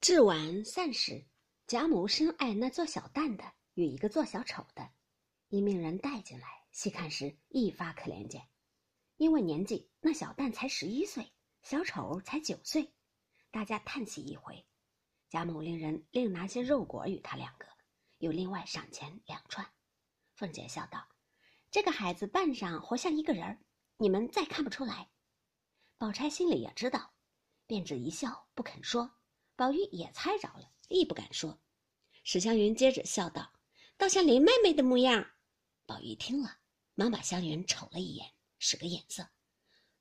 至晚散时，贾母深爱那做小旦的与一个做小丑的，因命人带进来细看时，一发可怜见。因为年纪，那小旦才十一岁，小丑才九岁，大家叹息一回。贾母令人另拿些肉果与他两个，又另外赏钱两串。凤姐笑道：“这个孩子扮上活像一个人儿，你们再看不出来。”宝钗心里也知道，便只一笑，不肯说。宝玉也猜着了，亦不敢说。史湘云接着笑道：“倒像林妹妹的模样。”宝玉听了，忙把湘云瞅了一眼，使个眼色。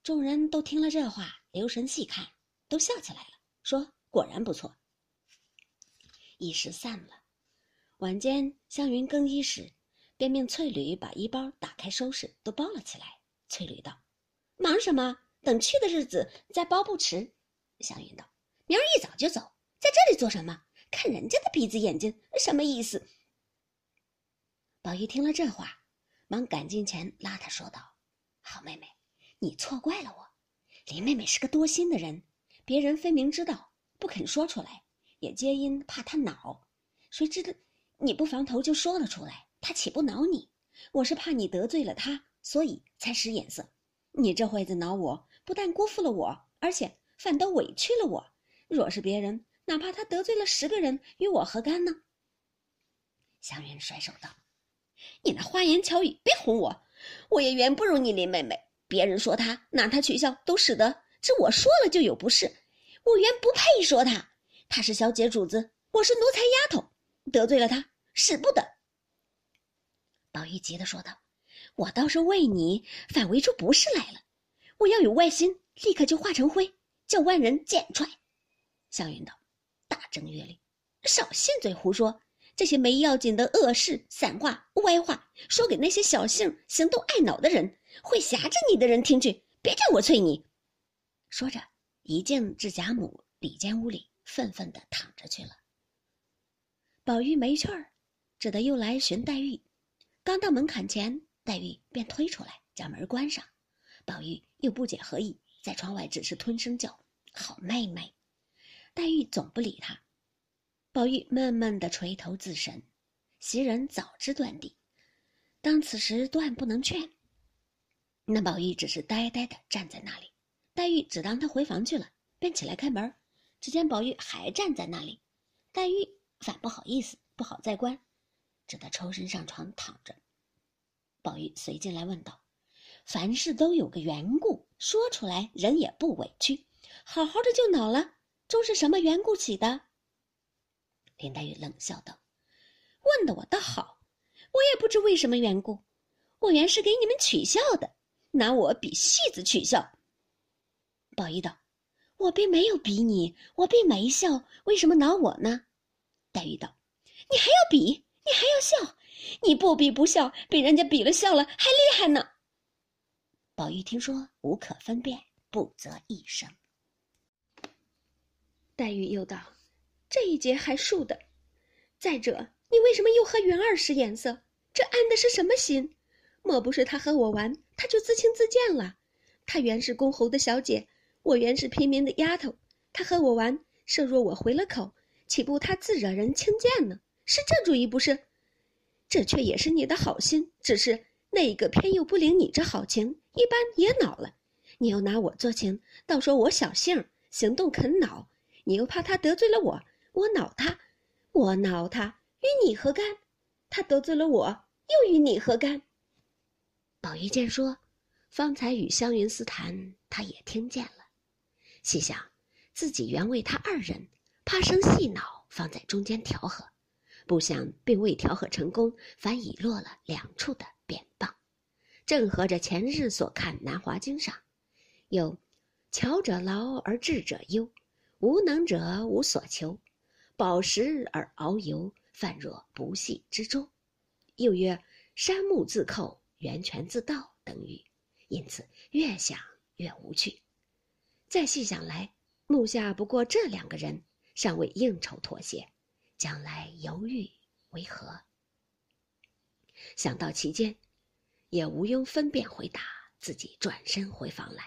众人都听了这话，留神细看，都笑起来了，说：“果然不错。”一时散了。晚间，湘云更衣时，便命翠缕把衣包打开收拾，都包了起来。翠缕道：“忙什么？等去的日子再包不迟。”湘云道。明儿一早就走，在这里做什么？看人家的鼻子眼睛，什么意思？宝玉听了这话，忙赶近前拉他说道：“好妹妹，你错怪了我。林妹妹是个多心的人，别人分明知道不肯说出来，也皆因怕她恼。谁知道你不防头就说了出来，她岂不恼你？我是怕你得罪了她，所以才使眼色。你这会子恼我，不但辜负了我，而且反倒委屈了我。”若是别人，哪怕他得罪了十个人，与我何干呢？湘云甩手道：“你那花言巧语，别哄我。我也原不如你林妹妹。别人说她，拿她取笑，都使得这我说了就有不是。我原不配说她。她是小姐主子，我是奴才丫头，得罪了她，使不得。”宝玉急的说道：“我倒是为你，反为出不是来了。我要有外心，立刻就化成灰，叫万人剪出来。”湘云道：“大正月里，少信嘴胡说，这些没要紧的恶事、散话、歪话，说给那些小性、行动爱脑的人，会挟着你的人听去。别叫我催你。”说着，一径至贾母里间屋里，愤愤的躺着去了。宝玉没趣儿，只得又来寻黛玉。刚到门槛前，黛玉便推出来，将门关上。宝玉又不解何意，在窗外只是吞声叫：“好妹妹。”黛玉总不理他，宝玉闷闷的垂头自神。袭人早知断地，当此时断不能劝。那宝玉只是呆呆的站在那里。黛玉只当他回房去了，便起来开门，只见宝玉还站在那里。黛玉反不好意思，不好再关，只得抽身上床躺着。宝玉随进来问道：“凡事都有个缘故，说出来人也不委屈，好好的就恼了。”都是什么缘故起的？林黛玉冷笑道：“问的我倒好，我也不知为什么缘故。我原是给你们取笑的，拿我比戏子取笑。”宝玉道：“我并没有比你，我并没笑，为什么恼我呢？”黛玉道：“你还要比，你还要笑，你不比不笑，比人家比了笑了还厉害呢。”宝玉听说无可分辨，不择一声。黛玉又道：“这一节还数的。再者，你为什么又和云儿使眼色？这安的是什么心？莫不是他和我玩，他就自轻自贱了？他原是公侯的小姐，我原是平民的丫头。他和我玩，设若我回了口，岂不他自惹人轻贱呢？是这主意不是？这却也是你的好心，只是那一个偏又不领你这好情，一般也恼了。你又拿我做情，倒说我小性，行动肯恼。”你又怕他得罪了我，我恼他，我恼他，与你何干？他得罪了我，又与你何干？宝玉见说，方才与湘云私谈，他也听见了。细想，自己原为他二人，怕生细恼，方在中间调和，不想并未调和成功，反已落了两处的扁棒。正合着前日所看《南华经》上，有“巧者劳而智者忧”。无能者无所求，饱食而遨游，泛若不系之舟。又曰：“山木自寇，源泉自倒。”等语。因此越想越无趣。再细想来，目下不过这两个人，尚未应酬妥协，将来犹豫为何？想到其间，也无庸分辨回答，自己转身回房来。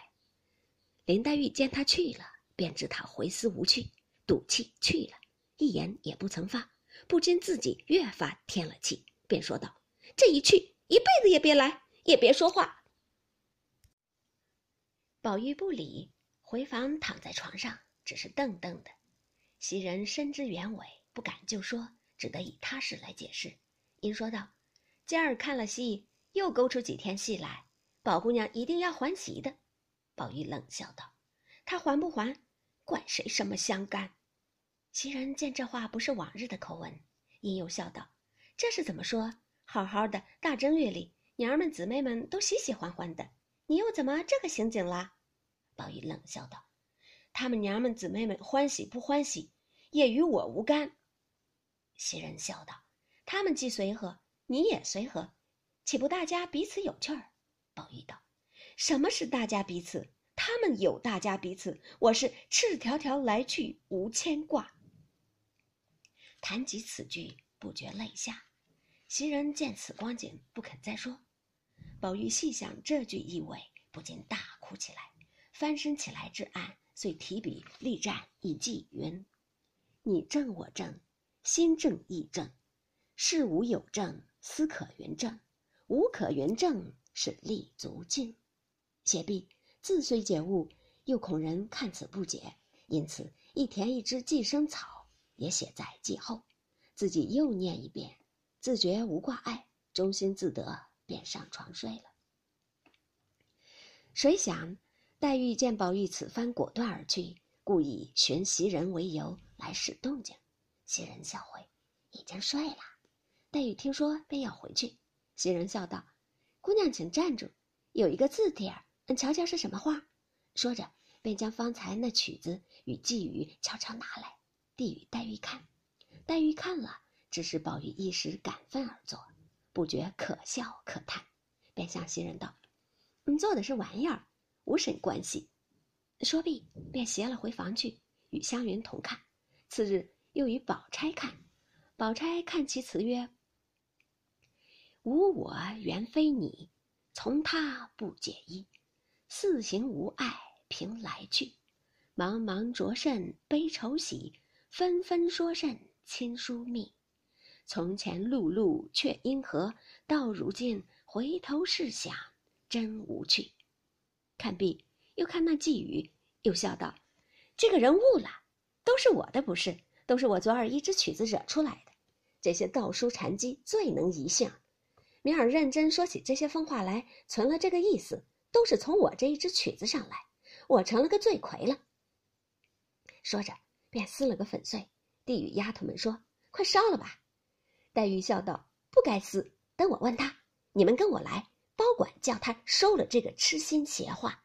林黛玉见他去了。便知他回思无趣，赌气去了。一言也不曾发，不禁自己越发添了气，便说道：“这一去，一辈子也别来，也别说话。”宝玉不理，回房躺在床上，只是瞪瞪的。袭人深知原委，不敢就说，只得以他事来解释，因说道：“今儿看了戏，又勾出几天戏来，宝姑娘一定要还席的。”宝玉冷笑道：“她还不还，管谁什么相干？”袭人见这话不是往日的口吻，因又笑道：“这是怎么说？好好的大正月里，娘儿们姊妹们都喜喜欢欢的，你又怎么这个行景啦？”宝玉冷笑道：“他们娘们姊妹们欢喜不欢喜，也与我无干。”袭人笑道：“他们既随和，你也随和，岂不大家彼此有趣儿？”宝玉道：“什么是大家彼此？他们有大家彼此，我是赤条条来去无牵挂。”谈及此句，不觉泪下。袭人见此光景，不肯再说。宝玉细想这句意味，不禁大哭起来，翻身起来至案，遂提笔立战以记云：“你正我正，心正意正，事无有正，思可云正，无可云正，是立足境。”写毕，字虽解悟，又恐人看此不解，因此一填一支寄生草。也写在记后，自己又念一遍，自觉无挂碍，中心自得，便上床睡了。谁想黛玉见宝玉此番果断而去，故以寻袭人为由来使动静。袭人笑回，已经睡了。黛玉听说，便要回去。袭人笑道：“姑娘请站住，有一个字帖，瞧瞧是什么话。”说着，便将方才那曲子与寄语悄悄拿来。递与黛玉看，黛玉看了，只是宝玉一时感愤而作，不觉可笑可叹，便向袭人道：“你做的是玩意儿，无甚关系。”说毕，便携了回房去，与湘云同看。次日又与宝钗看，宝钗看其词曰：“无我原非你，从他不解衣。四行无碍凭来去，茫茫着甚悲愁喜。”纷纷说甚亲疏密，从前碌碌却因何？到如今回头试想，真无趣。看毕，又看那寄语，又笑道：“这个人误了，都是我的不是，都是我昨儿一支曲子惹出来的。这些道书禅机最能移性，明儿认真说起这些疯话来，存了这个意思，都是从我这一支曲子上来，我成了个罪魁了。”说着。便撕了个粉碎，递与丫头们说：“快烧了吧。”黛玉笑道：“不该撕，等我问他。你们跟我来，包管叫他收了这个痴心邪话，